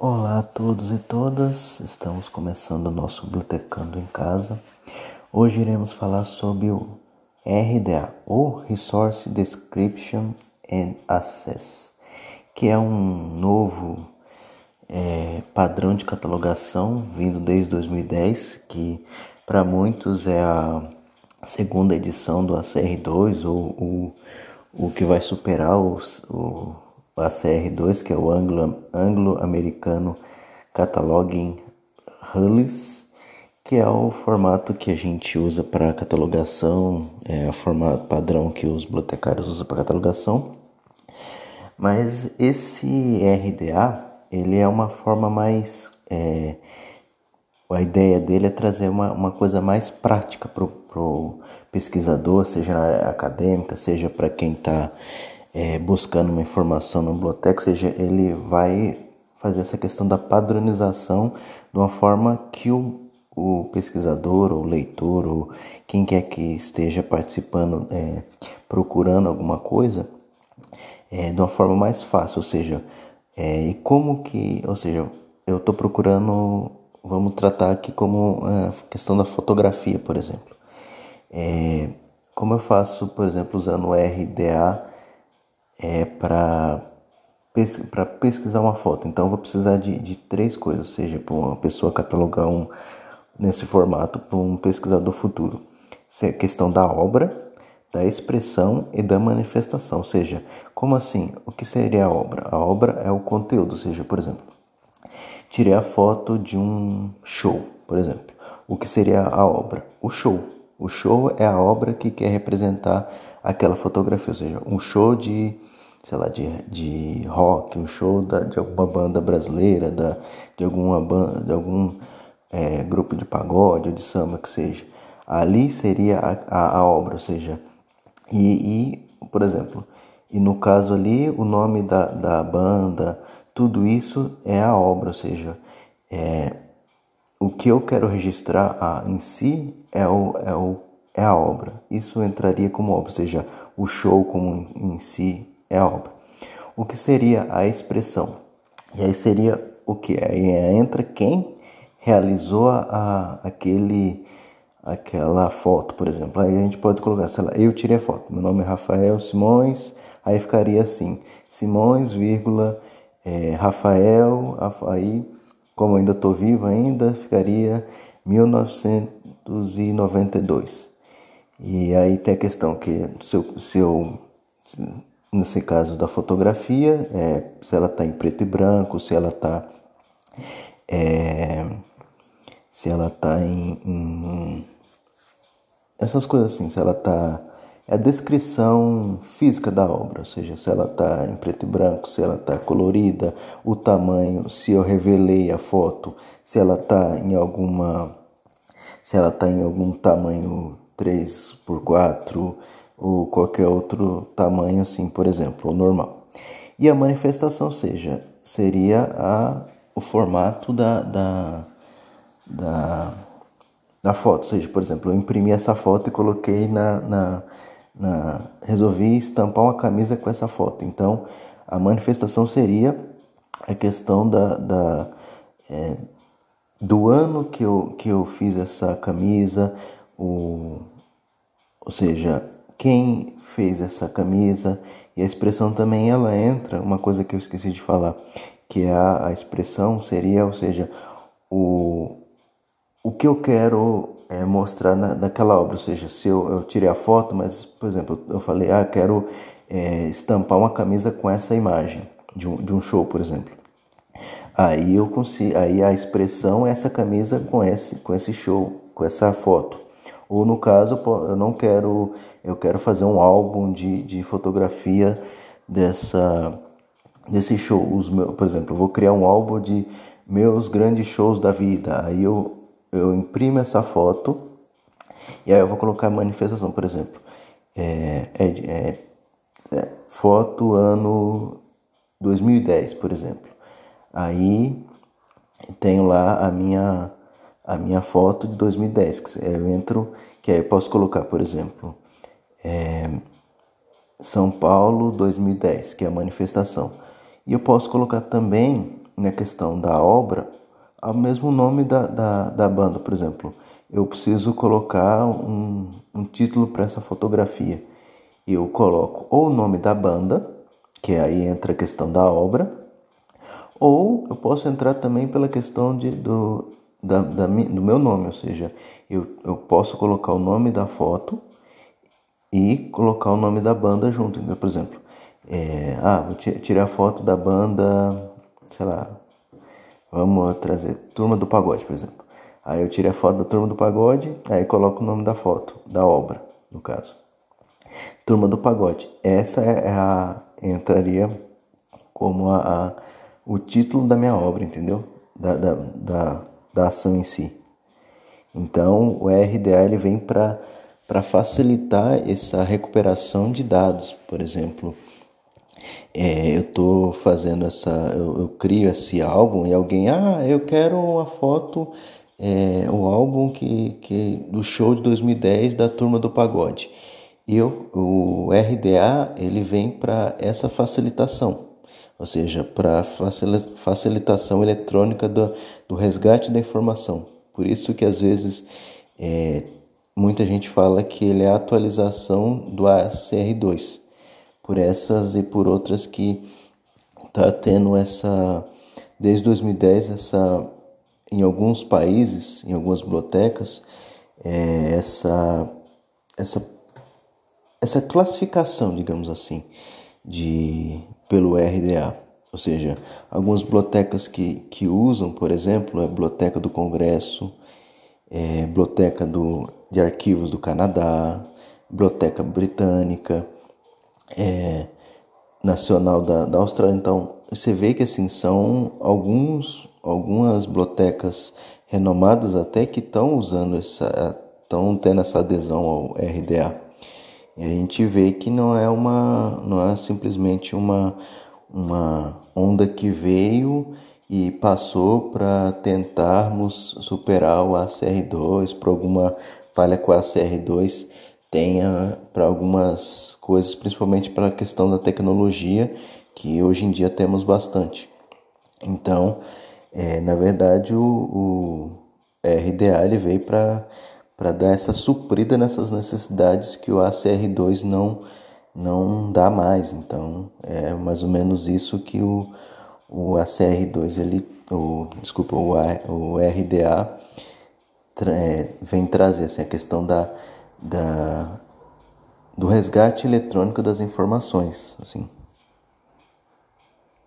Olá a todos e todas, estamos começando o nosso Bibliotecando em Casa. Hoje iremos falar sobre o RDA, ou Resource Description and Access, que é um novo é, padrão de catalogação vindo desde 2010, que para muitos é a segunda edição do ACR2 ou o, o que vai superar o ACR2, que é o Anglo-Americano Cataloging Rules, que é o formato que a gente usa para catalogação, é o formato padrão que os bibliotecários usam para catalogação. Mas esse RDA, ele é uma forma mais... É, a ideia dele é trazer uma, uma coisa mais prática para o pesquisador, seja na área acadêmica, seja para quem está é, buscando uma informação na biblioteca, ou seja, ele vai fazer essa questão da padronização de uma forma que o, o pesquisador ou leitor ou quem quer que esteja participando, é, procurando alguma coisa, é, de uma forma mais fácil, ou seja, é, e como que, ou seja, eu estou procurando, vamos tratar aqui como a é, questão da fotografia, por exemplo. É, como eu faço, por exemplo, usando o RDA é, para pesquisar uma foto. Então, eu vou precisar de, de três coisas, ou seja, para uma pessoa catalogar um nesse formato para um pesquisador futuro. Isso é questão da obra, da expressão e da manifestação. Ou seja, como assim? O que seria a obra? A obra é o conteúdo, ou seja, por exemplo, tirei a foto de um show, por exemplo. O que seria a obra? O show. O show é a obra que quer representar aquela fotografia, ou seja, um show de, sei lá, de, de rock, um show da, de alguma banda brasileira, da, de alguma banda, de algum é, grupo de pagode ou de samba que seja. Ali seria a, a, a obra, ou seja, e, e, por exemplo, e no caso ali o nome da, da banda, tudo isso é a obra, ou seja, é, o que eu quero registrar a, em si é o, é o é a obra. Isso entraria como obra, ou seja, o show como em si é a obra. O que seria a expressão? E aí seria o que? Aí entra quem realizou a, a, aquele, aquela foto, por exemplo. Aí a gente pode colocar, sei lá, eu tirei a foto. Meu nome é Rafael Simões. Aí ficaria assim, Simões, vírgula, é, Rafael, aí, como ainda estou vivo ainda, ficaria 1992. E aí tem a questão que se eu, se eu nesse caso da fotografia, é, se ela está em preto e branco, se ela está é, se ela está em, em, essas coisas assim, se ela está é a descrição física da obra, ou seja, se ela está em preto e branco, se ela está colorida, o tamanho, se eu revelei a foto, se ela está em alguma se ela está em algum tamanho 3 por 4 ou qualquer outro tamanho assim, por exemplo, normal. E a manifestação seja, seria a, o formato da, da, da, da foto. Ou seja, por exemplo, eu imprimi essa foto e coloquei na, na, na. Resolvi estampar uma camisa com essa foto. Então, a manifestação seria a questão da, da é, do ano que eu, que eu fiz essa camisa, o, ou seja, quem fez essa camisa e a expressão também ela entra, uma coisa que eu esqueci de falar, que é a, a expressão seria, ou seja, o, o que eu quero é, mostrar na, naquela obra, ou seja, se eu, eu tirei a foto, mas, por exemplo, eu falei, ah, quero é, estampar uma camisa com essa imagem de um, de um show, por exemplo. Aí eu consigo, aí a expressão é essa camisa com esse, com esse show, com essa foto. Ou no caso, eu não quero, eu quero fazer um álbum de, de fotografia dessa desse show. Os meus, por exemplo, eu vou criar um álbum de meus grandes shows da vida. Aí eu, eu imprimo essa foto e aí eu vou colocar manifestação, por exemplo. É, é, é, é, foto ano 2010, por exemplo. Aí tenho lá a minha a minha foto de 2010, que eu entro, que aí eu posso colocar, por exemplo, é, São Paulo 2010, que é a manifestação. E eu posso colocar também na questão da obra, o mesmo nome da, da, da banda, por exemplo. Eu preciso colocar um, um título para essa fotografia. Eu coloco ou o nome da banda, que aí entra a questão da obra, ou eu posso entrar também pela questão de, do, da, da, do meu nome, ou seja, eu, eu posso colocar o nome da foto e colocar o nome da banda junto. Então, por exemplo, é, ah, vou tirar a foto da banda, sei lá, vamos trazer Turma do Pagode, por exemplo. Aí eu tirei a foto da Turma do Pagode, aí coloco o nome da foto, da obra, no caso. Turma do Pagode. Essa é a entraria como a, a o título da minha obra, entendeu? Da, da, da, da ação em si. Então, o RDA ele vem para facilitar essa recuperação de dados. Por exemplo, é, eu estou fazendo essa. Eu, eu, crio esse álbum e alguém, ah, eu quero uma foto, é, o álbum que, que, do show de 2010 da turma do pagode. E o RDA ele vem para essa facilitação ou seja, para facilitação eletrônica do, do, resgate da informação. Por isso que às vezes é, muita gente fala que ele é a atualização do ACR2, por essas e por outras que está tendo essa, desde 2010, essa, em alguns países, em algumas bibliotecas, é, essa, essa, essa classificação, digamos assim, de pelo RDA. Ou seja, algumas bibliotecas que, que usam, por exemplo, a Biblioteca do Congresso, é, Biblioteca do, de Arquivos do Canadá, Biblioteca Britânica, é, Nacional da, da Austrália. Então, você vê que assim são alguns, algumas bibliotecas renomadas até que estão usando essa, estão tendo essa adesão ao RDA. E a gente vê que não é uma, não é simplesmente uma, uma onda que veio e passou para tentarmos superar o ACR2, por alguma falha com o ACR2 tenha para algumas coisas, principalmente pela questão da tecnologia, que hoje em dia temos bastante. Então, é, na verdade, o, o RDA ele veio para para dar essa suprida nessas necessidades que o ACR2 não, não dá mais. Então, é mais ou menos isso que o, o ACR2, ele, o, desculpa, o, o RDA é, vem trazer, assim, a questão da, da, do resgate eletrônico das informações, assim.